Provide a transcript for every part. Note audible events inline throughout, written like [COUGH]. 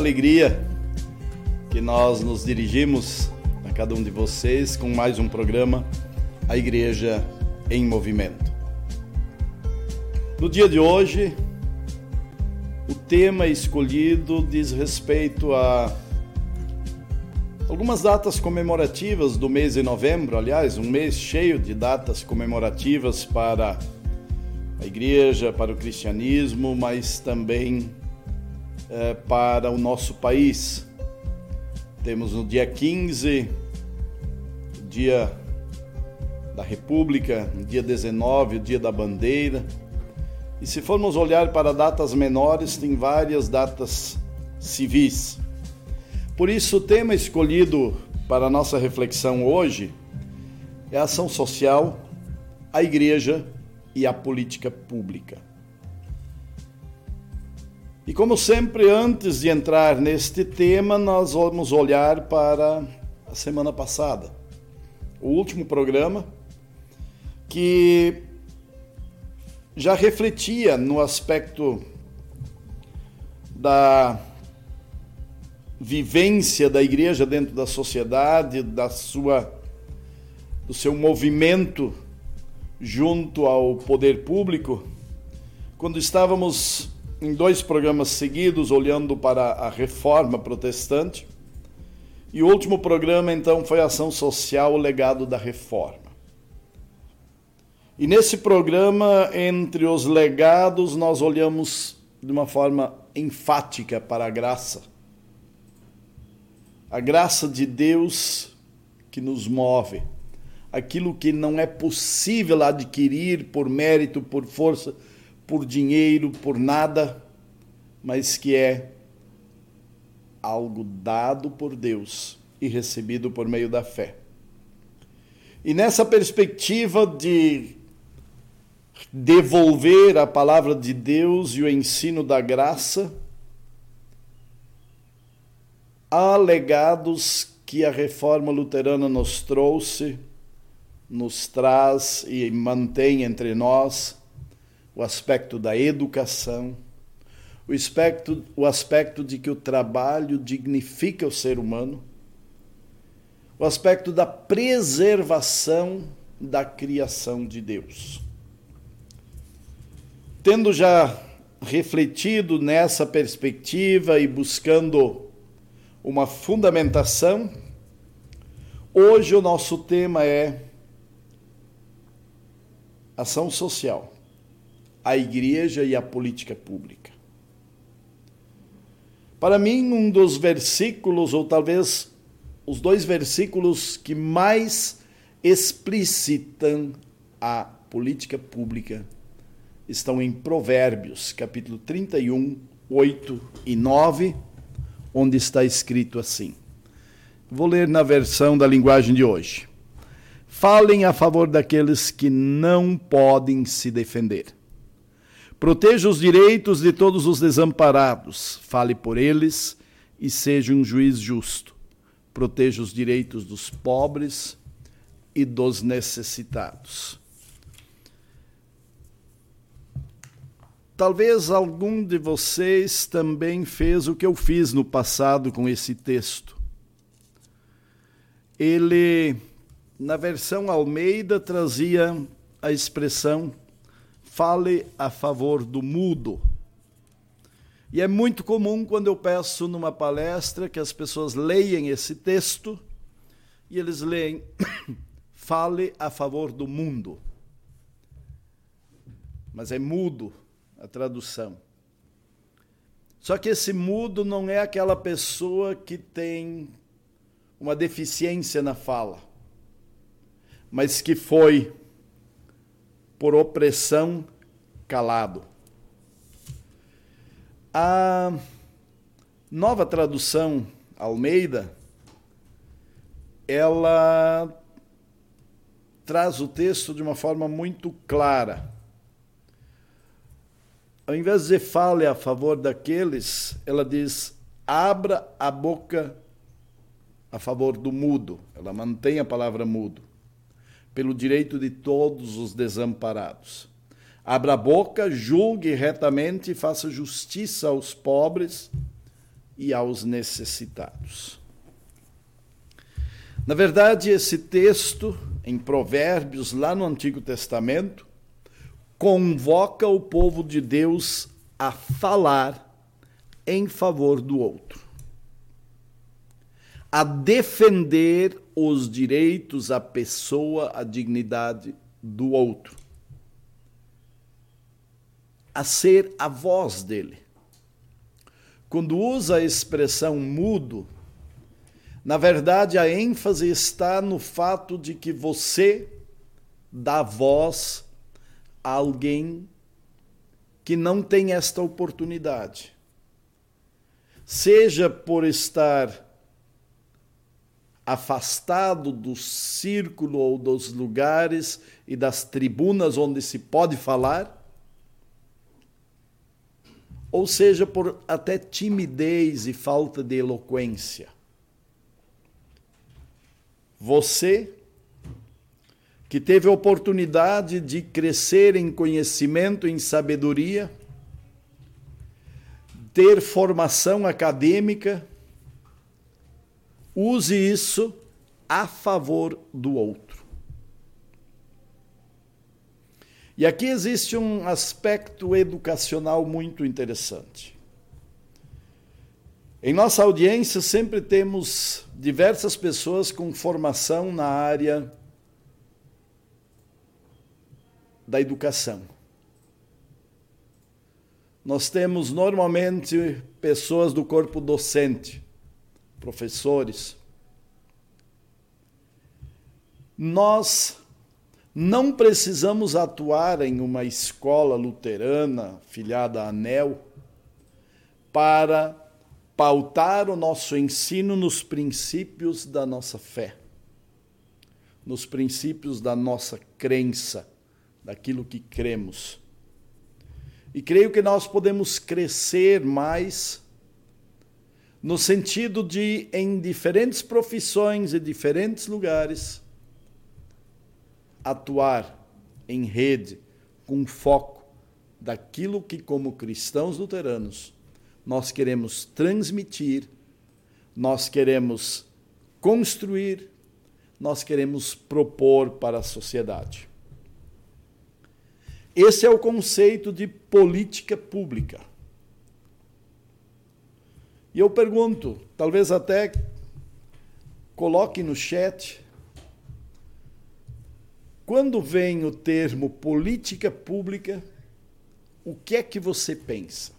alegria que nós nos dirigimos a cada um de vocês com mais um programa A Igreja em Movimento. No dia de hoje, o tema escolhido diz respeito a algumas datas comemorativas do mês de novembro, aliás, um mês cheio de datas comemorativas para a igreja, para o cristianismo, mas também é, para o nosso país. Temos no dia 15, o dia da República, no dia 19, o dia da bandeira. E se formos olhar para datas menores, tem várias datas civis. Por isso, o tema escolhido para a nossa reflexão hoje é a ação social, a igreja e a política pública. E como sempre, antes de entrar neste tema, nós vamos olhar para a semana passada, o último programa, que já refletia no aspecto da vivência da igreja dentro da sociedade, da sua do seu movimento junto ao poder público, quando estávamos em dois programas seguidos olhando para a reforma protestante, e o último programa então foi Ação Social, o legado da reforma. E nesse programa, entre os legados, nós olhamos de uma forma enfática para a graça. A graça de Deus que nos move aquilo que não é possível adquirir por mérito, por força, por dinheiro, por nada, mas que é algo dado por Deus e recebido por meio da fé. E nessa perspectiva de devolver a palavra de Deus e o ensino da graça, há legados que a reforma luterana nos trouxe nos traz e mantém entre nós o aspecto da educação, o aspecto, o aspecto de que o trabalho dignifica o ser humano, o aspecto da preservação da criação de Deus. Tendo já refletido nessa perspectiva e buscando uma fundamentação, hoje o nosso tema é ação social, a igreja e a política pública. Para mim, um dos versículos, ou talvez os dois versículos que mais explicitam a política pública estão em Provérbios, capítulo 31, 8 e 9, onde está escrito assim. Vou ler na versão da linguagem de hoje. Falem a favor daqueles que não podem se defender. Proteja os direitos de todos os desamparados. Fale por eles e seja um juiz justo. Proteja os direitos dos pobres e dos necessitados. Talvez algum de vocês também fez o que eu fiz no passado com esse texto. Ele na versão Almeida trazia a expressão fale a favor do mudo. E é muito comum quando eu peço numa palestra que as pessoas leiam esse texto e eles leem [COUGHS] fale a favor do mundo. Mas é mudo a tradução. Só que esse mudo não é aquela pessoa que tem uma deficiência na fala mas que foi por opressão calado. A nova tradução Almeida, ela traz o texto de uma forma muito clara. Ao invés de fale a favor daqueles, ela diz abra a boca a favor do mudo. Ela mantém a palavra mudo pelo direito de todos os desamparados. Abra a boca, julgue retamente e faça justiça aos pobres e aos necessitados. Na verdade, esse texto, em Provérbios, lá no Antigo Testamento, convoca o povo de Deus a falar em favor do outro, a defender os direitos, a pessoa, a dignidade do outro, a ser a voz dele. Quando usa a expressão mudo, na verdade a ênfase está no fato de que você dá voz a alguém que não tem esta oportunidade. Seja por estar afastado do círculo ou dos lugares e das tribunas onde se pode falar, ou seja, por até timidez e falta de eloquência. Você que teve a oportunidade de crescer em conhecimento, em sabedoria, ter formação acadêmica, use isso a favor do outro. E aqui existe um aspecto educacional muito interessante. Em nossa audiência sempre temos diversas pessoas com formação na área da educação. Nós temos normalmente pessoas do corpo docente, professores. Nós não precisamos atuar em uma escola luterana filiada à ANEL para pautar o nosso ensino nos princípios da nossa fé, nos princípios da nossa crença daquilo que cremos. E creio que nós podemos crescer mais no sentido de, em diferentes profissões e diferentes lugares, atuar em rede com foco daquilo que, como cristãos luteranos, nós queremos transmitir, nós queremos construir, nós queremos propor para a sociedade. Esse é o conceito de política pública. E eu pergunto, talvez até coloque no chat, quando vem o termo política pública, o que é que você pensa?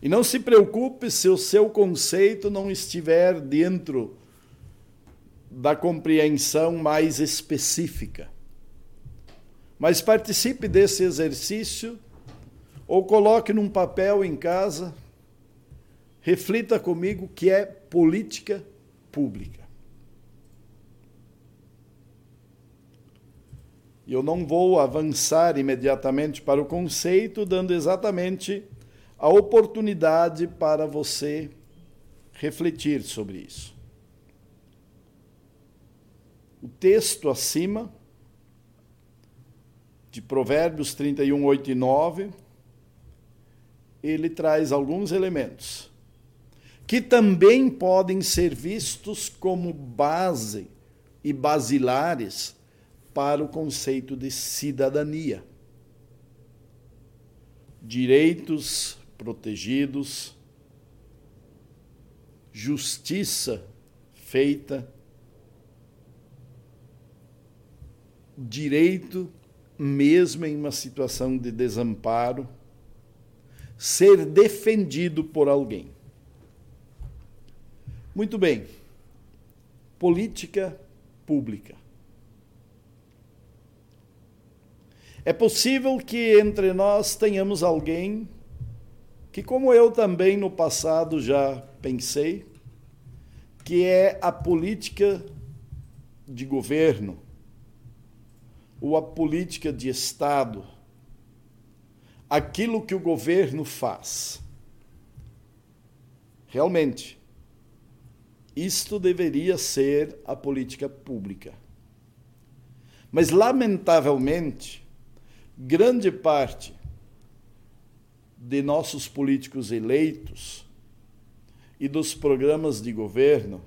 E não se preocupe se o seu conceito não estiver dentro da compreensão mais específica mas participe desse exercício ou coloque num papel em casa, reflita comigo que é política pública. Eu não vou avançar imediatamente para o conceito, dando exatamente a oportunidade para você refletir sobre isso. O texto acima de Provérbios 31, 8 e 9, ele traz alguns elementos que também podem ser vistos como base e basilares para o conceito de cidadania. Direitos protegidos, justiça feita, direito mesmo em uma situação de desamparo, ser defendido por alguém. Muito bem. Política pública. É possível que entre nós tenhamos alguém que, como eu também no passado já pensei, que é a política de governo ou a política de Estado, aquilo que o governo faz. Realmente, isto deveria ser a política pública. Mas, lamentavelmente, grande parte de nossos políticos eleitos e dos programas de governo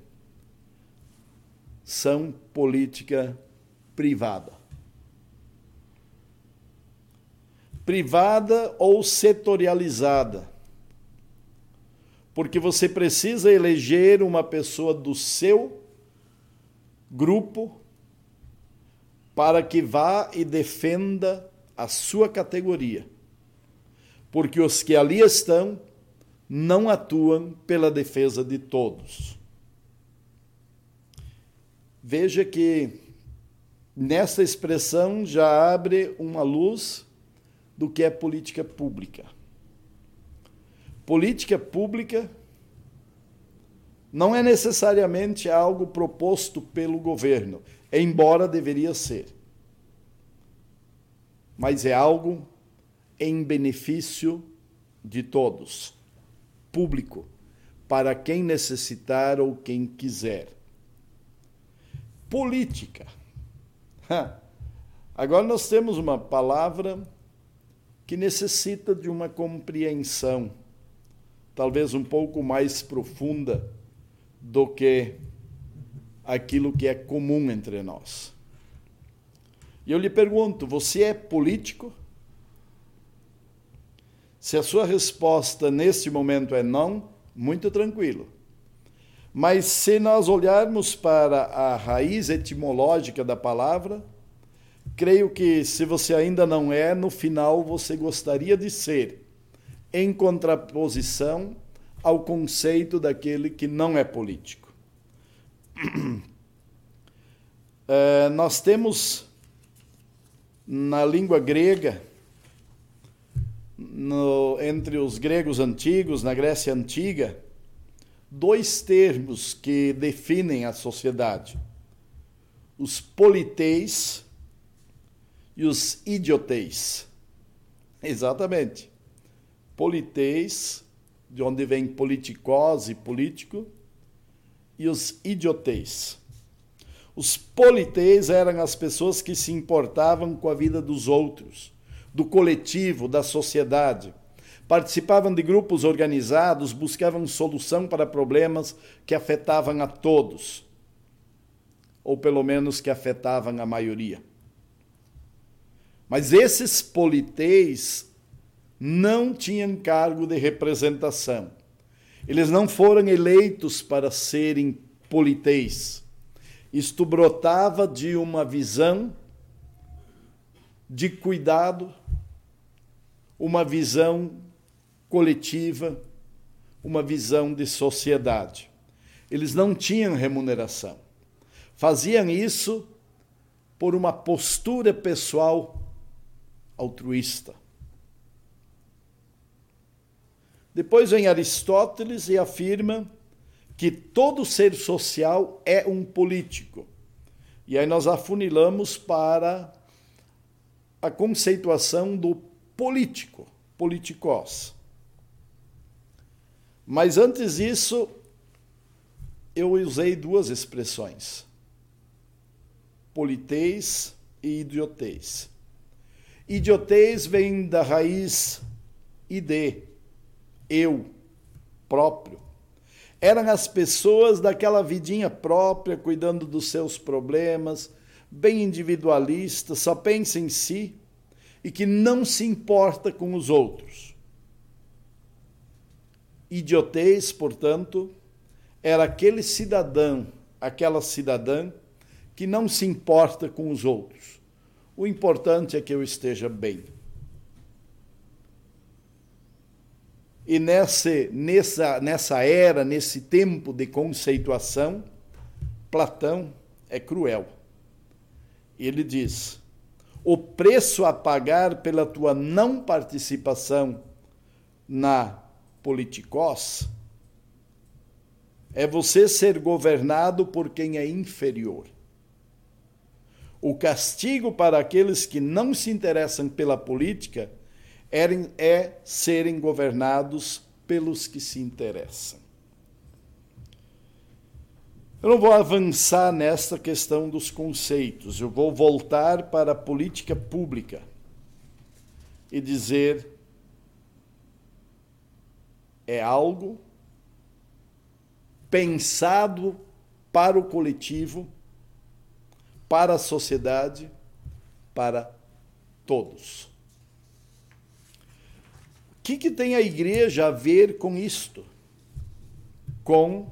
são política privada. Privada ou setorializada. Porque você precisa eleger uma pessoa do seu grupo para que vá e defenda a sua categoria. Porque os que ali estão não atuam pela defesa de todos. Veja que nessa expressão já abre uma luz do que é política pública. Política pública não é necessariamente algo proposto pelo governo, embora deveria ser. Mas é algo em benefício de todos, público, para quem necessitar ou quem quiser política. Agora nós temos uma palavra que necessita de uma compreensão, talvez um pouco mais profunda do que aquilo que é comum entre nós. E eu lhe pergunto: você é político? Se a sua resposta neste momento é não, muito tranquilo. Mas se nós olharmos para a raiz etimológica da palavra, creio que se você ainda não é, no final você gostaria de ser, em contraposição ao conceito daquele que não é político. É, [CLEARS THROAT] nós temos na língua grega, no, entre os gregos antigos, na Grécia Antiga, dois termos que definem a sociedade: os politeis e os idioteis. Exatamente. Politeis, de onde vem politicose, político, e os idioteis. Os politeis eram as pessoas que se importavam com a vida dos outros, do coletivo, da sociedade participavam de grupos organizados, buscavam solução para problemas que afetavam a todos, ou pelo menos que afetavam a maioria. Mas esses politeis não tinham cargo de representação. Eles não foram eleitos para serem politeis. Isto brotava de uma visão de cuidado, uma visão coletiva, uma visão de sociedade. Eles não tinham remuneração. Faziam isso por uma postura pessoal altruísta. Depois vem Aristóteles e afirma que todo ser social é um político. E aí nós afunilamos para a conceituação do político, politikos. Mas antes disso, eu usei duas expressões: politez e idiotez. Idiotez vem da raiz id, eu, próprio. Eram as pessoas daquela vidinha própria, cuidando dos seus problemas, bem individualista, só pensa em si e que não se importa com os outros. Idiotez, portanto, era aquele cidadão, aquela cidadã que não se importa com os outros. O importante é que eu esteja bem. E nessa, nessa, nessa era, nesse tempo de conceituação, Platão é cruel. Ele diz: o preço a pagar pela tua não participação na politikos é você ser governado por quem é inferior. O castigo para aqueles que não se interessam pela política é serem governados pelos que se interessam. Eu não vou avançar nesta questão dos conceitos, eu vou voltar para a política pública e dizer é algo pensado para o coletivo, para a sociedade, para todos. Que, que tem a igreja a ver com isto? Com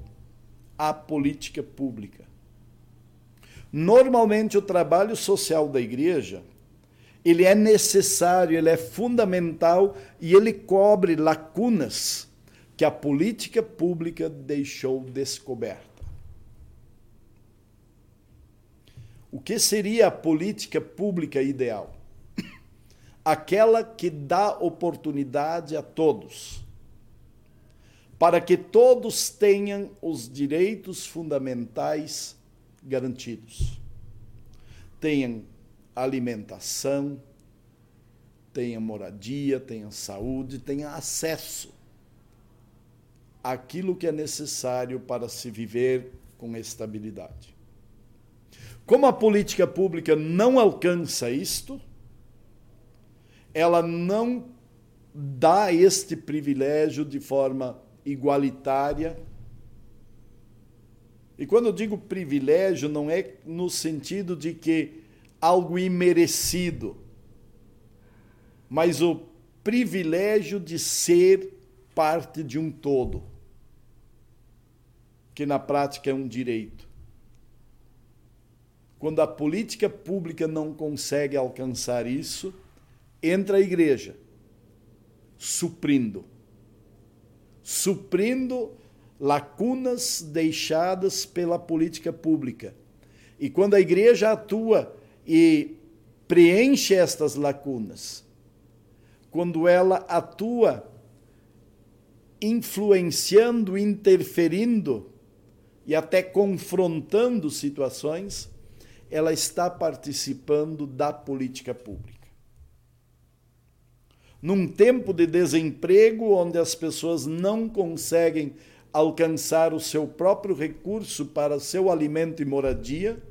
a política pública. Normalmente o trabalho social da igreja, ele é necessário, ele é fundamental e ele cobre lacunas que a política pública deixou descoberta. O que seria a política pública ideal? Aquela que dá oportunidade a todos, para que todos tenham os direitos fundamentais garantidos. Tenham alimentação, tenham moradia, tenham saúde, tenham acesso àquilo que é necessário para se viver com estabilidade. Como a política pública não alcança isto, ela não dá este privilégio de forma igualitária. E quando eu digo privilégio, não é no sentido de que algo imerecido, mas o privilégio de ser parte de um todo, que na prática é um direito quando a política pública não consegue alcançar isso, entra a igreja suprindo suprindo lacunas deixadas pela política pública. E quando a igreja atua e preenche estas lacunas, quando ela atua influenciando, interferindo e até confrontando situações, ela está participando da política pública. Num tempo de desemprego, onde as pessoas não conseguem alcançar o seu próprio recurso para seu alimento e moradia,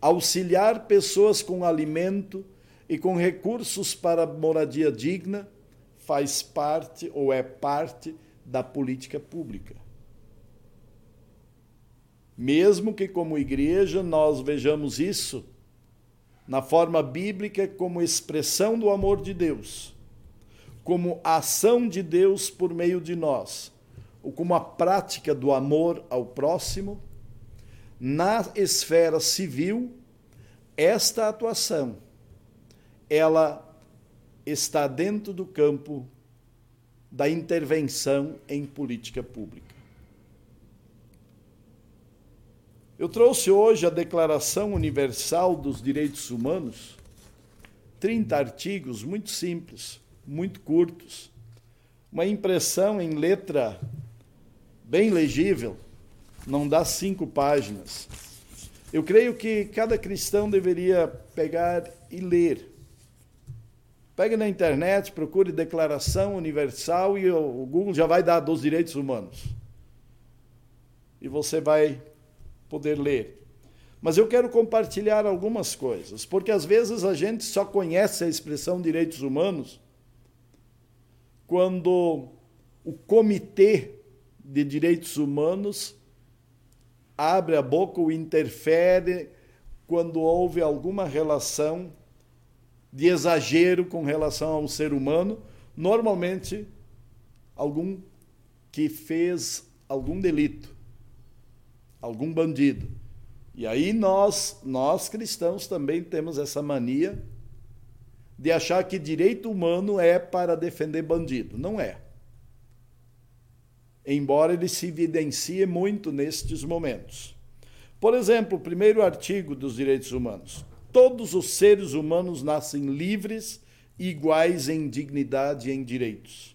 auxiliar pessoas com alimento e com recursos para moradia digna faz parte ou é parte da política pública. Mesmo que, como igreja, nós vejamos isso na forma bíblica como expressão do amor de Deus, como ação de Deus por meio de nós, ou como a prática do amor ao próximo, na esfera civil, esta atuação ela está dentro do campo da intervenção em política pública. Eu trouxe hoje a Declaração Universal dos Direitos Humanos, 30 artigos muito simples, muito curtos, uma impressão em letra bem legível, não dá cinco páginas. Eu creio que cada cristão deveria pegar e ler. Pegue na internet, procure Declaração Universal e o Google já vai dar dos direitos humanos. E você vai poder ler. Mas eu quero compartilhar algumas coisas, porque às vezes a gente só conhece a expressão direitos humanos quando o Comitê de Direitos Humanos abre a boca ou interfere quando houve alguma relação de exagero com relação a um ser humano, normalmente algum que fez algum delito algum bandido. E aí nós, nós cristãos também temos essa mania de achar que direito humano é para defender bandido. Não é. Embora ele se evidencie muito nestes momentos. Por exemplo, o primeiro artigo dos direitos humanos. Todos os seres humanos nascem livres iguais em dignidade e em direitos.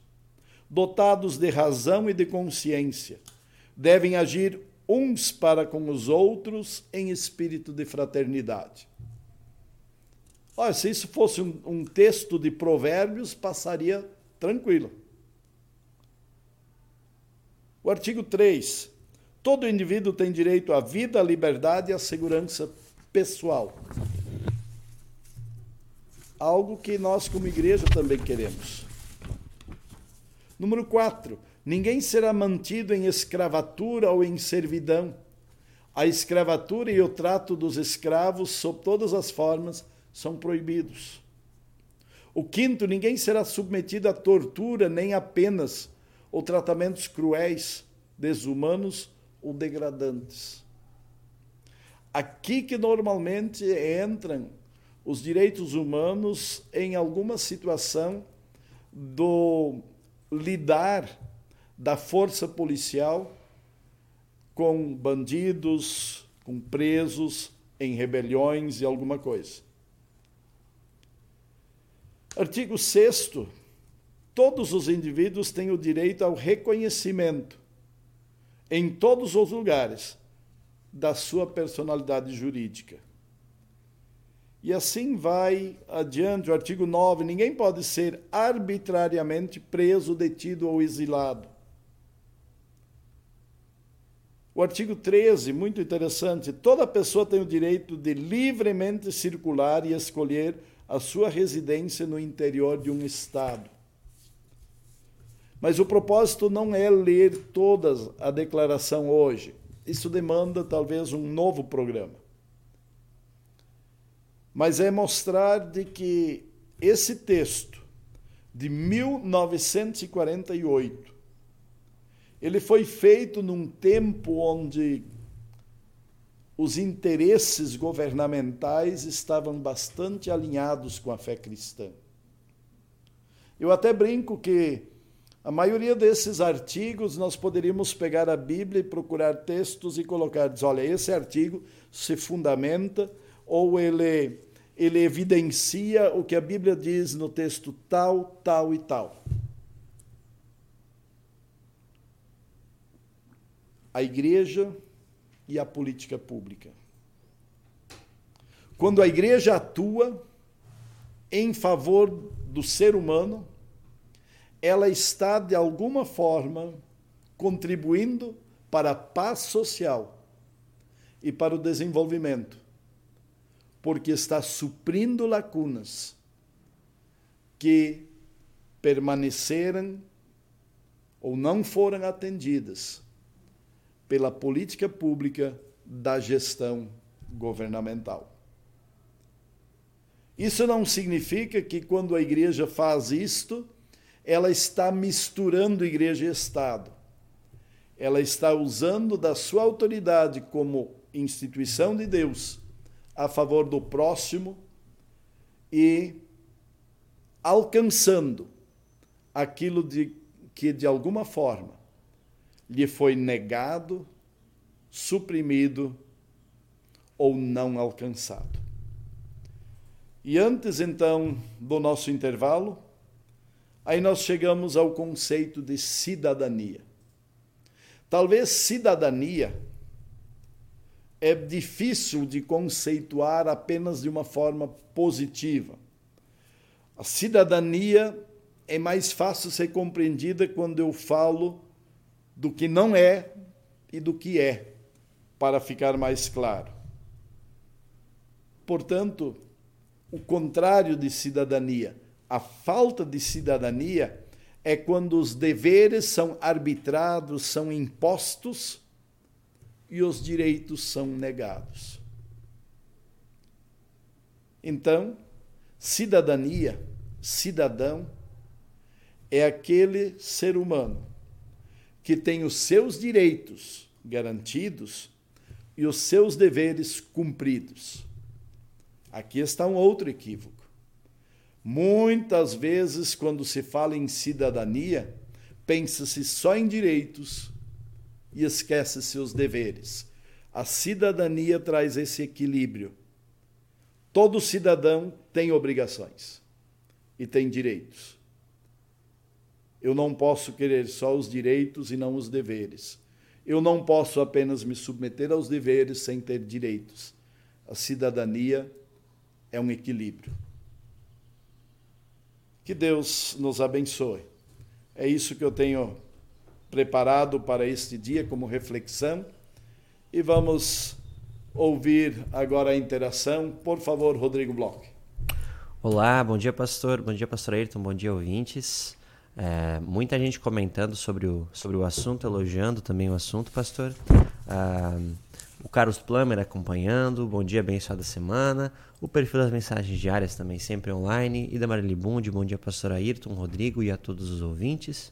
Dotados de razão e de consciência, devem agir uns para com os outros em espírito de fraternidade. Olha, se isso fosse um, um texto de provérbios, passaria tranquilo. O artigo 3. Todo indivíduo tem direito à vida, à liberdade e à segurança pessoal. Algo que nós, como igreja, também queremos. Número 4. Ninguém será mantido em escravatura ou em servidão. A escravatura e o trato dos escravos, sob todas as formas, são proibidos. O quinto, ninguém será submetido a tortura nem a penas ou tratamentos cruéis, desumanos ou degradantes. Aqui que normalmente entram os direitos humanos em alguma situação do lidar da força policial com bandidos, com presos em rebeliões e alguma coisa. Artigo 6 Todos os indivíduos têm o direito ao reconhecimento em todos os lugares da sua personalidade jurídica. E assim vai adiante o artigo 9: ninguém pode ser arbitrariamente preso, detido ou exilado. O artigo 13, muito interessante: toda pessoa tem o direito de livremente circular e escolher a sua residência no interior de um Estado. Mas o propósito não é ler toda a declaração hoje. Isso demanda talvez um novo programa. Mas é mostrar de que esse texto de 1948 ele foi feito num tempo onde os interesses governamentais estavam bastante alinhados com a fé cristã. Eu até brinco que a maioria desses artigos nós poderíamos pegar a Bíblia e procurar textos e colocar, diz, olha, esse artigo se fundamenta ou ele ele evidencia o que a Bíblia diz no texto tal, tal e tal. A igreja e a política pública. Quando a igreja atua em favor do ser humano, ela está de alguma forma contribuindo para a paz social e para o desenvolvimento, porque está suprindo lacunas que permaneceram ou não foram atendidas pela política pública da gestão governamental. Isso não significa que quando a igreja faz isto, ela está misturando igreja e Estado. Ela está usando da sua autoridade como instituição de Deus a favor do próximo e alcançando aquilo de, que, de alguma forma, lhe foi negado, suprimido ou não alcançado. E antes então do nosso intervalo, aí nós chegamos ao conceito de cidadania. Talvez cidadania é difícil de conceituar apenas de uma forma positiva. A cidadania é mais fácil ser compreendida quando eu falo do que não é e do que é, para ficar mais claro. Portanto, o contrário de cidadania, a falta de cidadania, é quando os deveres são arbitrados, são impostos e os direitos são negados. Então, cidadania, cidadão, é aquele ser humano que tem os seus direitos garantidos e os seus deveres cumpridos. Aqui está um outro equívoco. Muitas vezes, quando se fala em cidadania, pensa-se só em direitos e esquece-se os deveres. A cidadania traz esse equilíbrio. Todo cidadão tem obrigações e tem direitos. Eu não posso querer só os direitos e não os deveres. Eu não posso apenas me submeter aos deveres sem ter direitos. A cidadania é um equilíbrio. Que Deus nos abençoe. É isso que eu tenho preparado para este dia como reflexão. E vamos ouvir agora a interação. Por favor, Rodrigo Bloch. Olá, bom dia, pastor. Bom dia, pastor Ayrton. Bom dia, ouvintes. É, muita gente comentando sobre o, sobre o assunto, elogiando também o assunto, pastor. Ah, o Carlos Plummer acompanhando, bom dia, abençoada semana. O perfil das mensagens diárias também sempre online. E da Marili Bund, bom dia, pastor Ayrton, Rodrigo e a todos os ouvintes.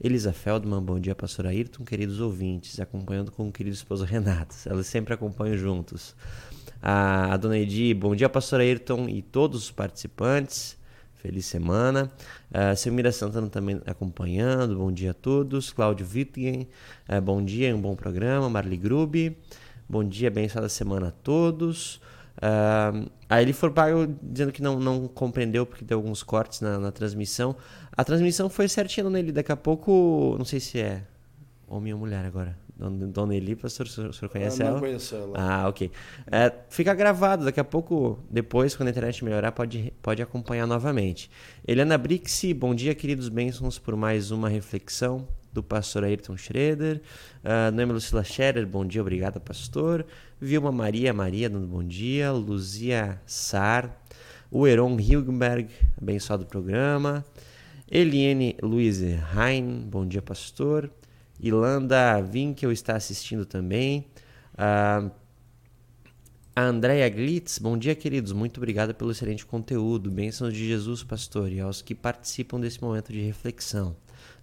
Elisa Feldman, bom dia, pastor Ayrton, queridos ouvintes, acompanhando com o querido esposo Renato. [LAUGHS] Elas sempre acompanham juntos. A, a dona Edi, bom dia, pastor Ayrton e todos os participantes. Feliz semana. Uh, Selmira Santana também acompanhando. Bom dia a todos. Cláudio Wittgen, uh, bom dia, um bom programa. Marli Grubi, bom dia, abençoada semana a todos. Uh, aí ele foi pago dizendo que não, não compreendeu porque deu alguns cortes na, na transmissão. A transmissão foi certinha nele. Daqui a pouco, não sei se é homem ou mulher agora. Dona Eli, pastor, o senhor, o senhor conhece Eu ela? não conheço ela. Ah, ok. É, fica gravado, daqui a pouco, depois, quando a internet melhorar, pode, pode acompanhar novamente. Eliana Brixi, bom dia, queridos bênçãos, por mais uma reflexão do pastor Ayrton Schroeder. Uh, Noemi Lucila Scherer, bom dia, obrigada, pastor. Vilma Maria Maria, dando bom dia. Luzia Sar. O Heron Hilgenberg, abençoado programa. Eliane Luiz Hein, bom dia, pastor. Ilanda Winkel está assistindo também. Uh, a Andrea Glitz, bom dia, queridos. Muito obrigado pelo excelente conteúdo. Bênçãos de Jesus, pastor, e aos que participam desse momento de reflexão.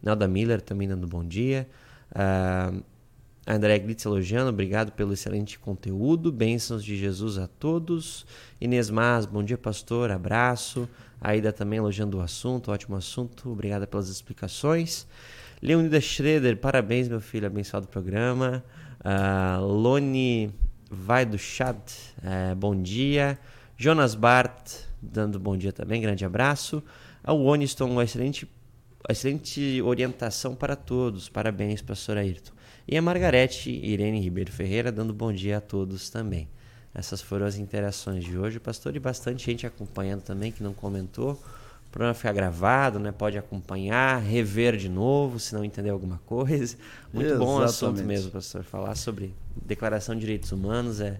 Nelda Miller também dando bom dia. Uh, a Andrea Glitz elogiando, obrigado pelo excelente conteúdo. Bênçãos de Jesus a todos. Inês Mas, bom dia, pastor. Abraço. Aida também elogiando o assunto, ótimo assunto. Obrigada pelas explicações. Leonida Schroeder, parabéns, meu filho, abençoado programa. Uh, Lone Vai do Chad, uh, bom dia. Jonas Bart, dando bom dia também, grande abraço. A Woniston, uma excelente, excelente orientação para todos, parabéns, pastor Ayrton. E a Margarete Irene Ribeiro Ferreira, dando bom dia a todos também. Essas foram as interações de hoje, pastor, e bastante gente acompanhando também que não comentou. O programa fica gravado, né? Pode acompanhar, rever de novo, se não entender alguma coisa. Muito Exatamente. bom assunto mesmo, pastor. Falar sobre declaração de direitos humanos é,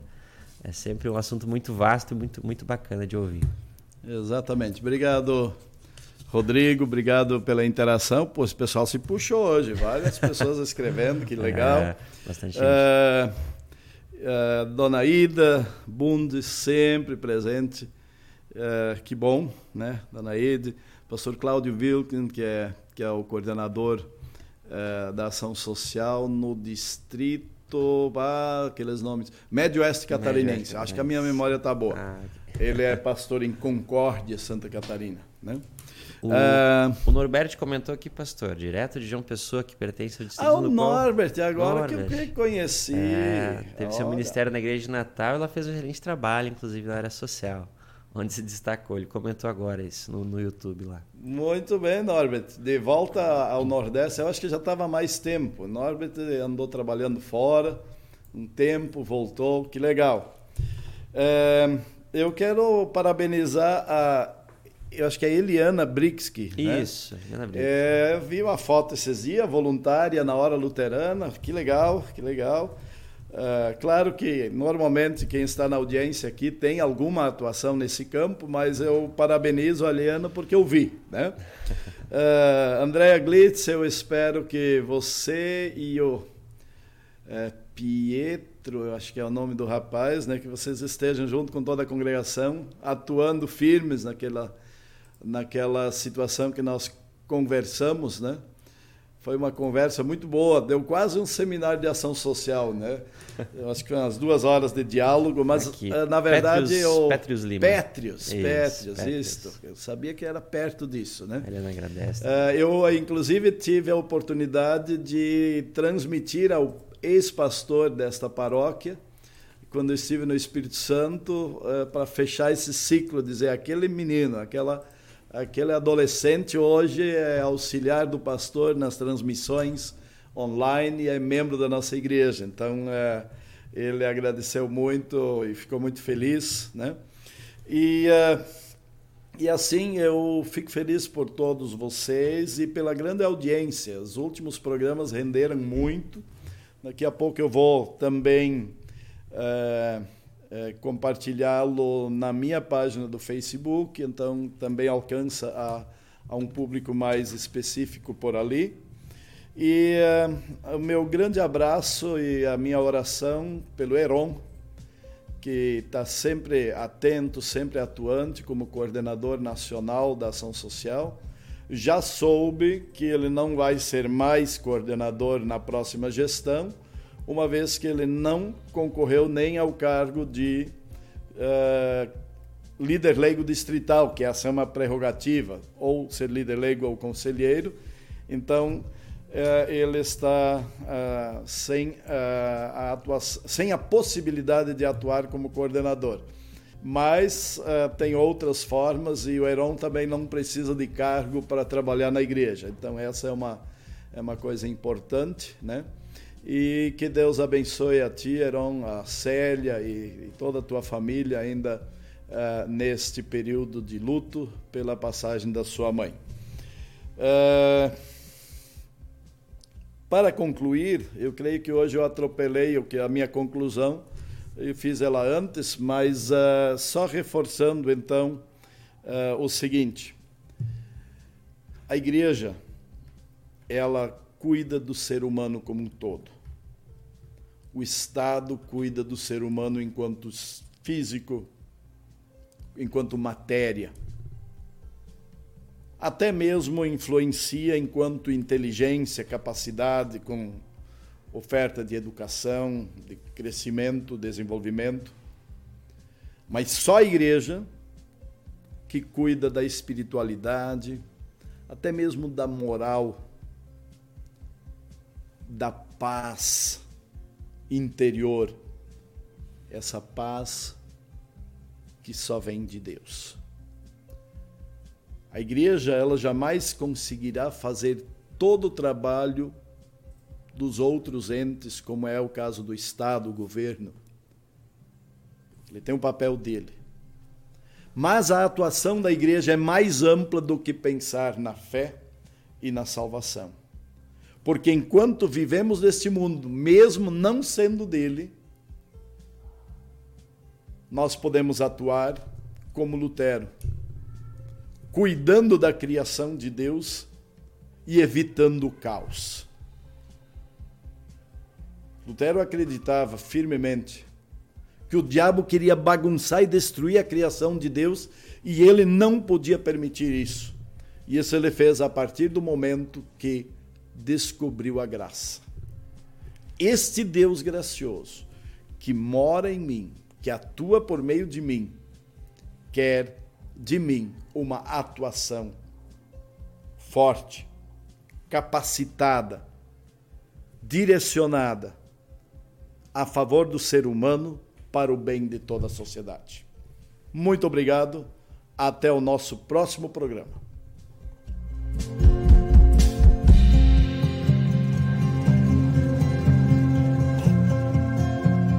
é sempre um assunto muito vasto e muito, muito bacana de ouvir. Exatamente. Obrigado, Rodrigo. Obrigado pela interação. Pô, esse pessoal se puxou hoje. Várias pessoas [LAUGHS] escrevendo, que legal. É, bastante gente. Uh, uh, Dona Ida Bundes, sempre presente é, que bom, né, Dona Ede, pastor Cláudio Wilken, que é, que é o coordenador é, da ação social no distrito, ah, aqueles nomes, Médio Oeste Catarinense, acho que a minha memória está boa. Ah, Ele é pastor em Concórdia, Santa Catarina, né? O, uh, o Norbert comentou aqui, pastor, direto de João Pessoa, que pertence ao distrito Ah, o Norbert, agora Norbert. que eu conheci. É, teve Olha. seu ministério na Igreja de Natal, ela fez um excelente trabalho, inclusive na área social onde se destacou. Ele comentou agora isso no, no YouTube lá. Muito bem, Norbert. De volta ao Nordeste, eu acho que já estava mais tempo. Norbert andou trabalhando fora um tempo, voltou, que legal. É, eu quero parabenizar a, eu acho que é Eliana Brixky. Né? Isso, né? Eliana Brixky. É, vi uma foto esses dias, voluntária na hora luterana, que legal, que legal. Uh, claro que normalmente quem está na audiência aqui tem alguma atuação nesse campo, mas eu parabenizo a Liana porque eu vi. Né? Uh, [LAUGHS] Andréa Glitz, eu espero que você e o uh, Pietro, eu acho que é o nome do rapaz, né, que vocês estejam junto com toda a congregação, atuando firmes naquela, naquela situação que nós conversamos, né? Foi uma conversa muito boa, deu quase um seminário de ação social, né? Eu acho que umas duas horas de diálogo, mas Aqui. Eh, na verdade Petrius, eu Petrius Lima. Petrius, isso, Petrius, Petrius. isso. Eu sabia que era perto disso, né? Ele não agradece. Uh, eu inclusive tive a oportunidade de transmitir ao ex-pastor desta paróquia, quando estive no Espírito Santo, uh, para fechar esse ciclo, dizer aquele menino, aquela aquele adolescente hoje é auxiliar do pastor nas transmissões online e é membro da nossa igreja. Então, é, ele agradeceu muito e ficou muito feliz, né? E, é, e assim eu fico feliz por todos vocês e pela grande audiência. Os últimos programas renderam muito. Daqui a pouco eu vou também é, é, compartilhá-lo na minha página do Facebook, então também alcança a a um público mais específico por ali. E uh, o meu grande abraço e a minha oração pelo Heron, que está sempre atento, sempre atuante como coordenador nacional da ação social. Já soube que ele não vai ser mais coordenador na próxima gestão, uma vez que ele não concorreu nem ao cargo de uh, líder leigo distrital, que essa é uma prerrogativa, ou ser líder leigo ou conselheiro. Então, uh, ele está uh, sem, a atuação, sem a possibilidade de atuar como coordenador. Mas tem outras formas e o Heron também não precisa de cargo para trabalhar na igreja. Então, essa é uma, é uma coisa importante, né? E que Deus abençoe a ti, Heron, a Célia e, e toda a tua família ainda uh, neste período de luto pela passagem da sua mãe. Uh, para concluir, eu creio que hoje eu atropelei o que a minha conclusão, eu fiz ela antes, mas uh, só reforçando então o seguinte: a igreja ela cuida do ser humano como um todo. O Estado cuida do ser humano enquanto físico, enquanto matéria. Até mesmo influencia enquanto inteligência, capacidade, com oferta de educação, de crescimento, desenvolvimento. Mas só a igreja que cuida da espiritualidade, até mesmo da moral da paz interior, essa paz que só vem de Deus. A igreja, ela jamais conseguirá fazer todo o trabalho dos outros entes, como é o caso do Estado, o governo. Ele tem um papel dele. Mas a atuação da igreja é mais ampla do que pensar na fé e na salvação. Porque enquanto vivemos neste mundo, mesmo não sendo dele, nós podemos atuar como Lutero, cuidando da criação de Deus e evitando o caos. Lutero acreditava firmemente que o diabo queria bagunçar e destruir a criação de Deus e ele não podia permitir isso. E isso ele fez a partir do momento que descobriu a graça. Este Deus gracioso, que mora em mim, que atua por meio de mim, quer de mim uma atuação forte, capacitada, direcionada a favor do ser humano para o bem de toda a sociedade. Muito obrigado. Até o nosso próximo programa.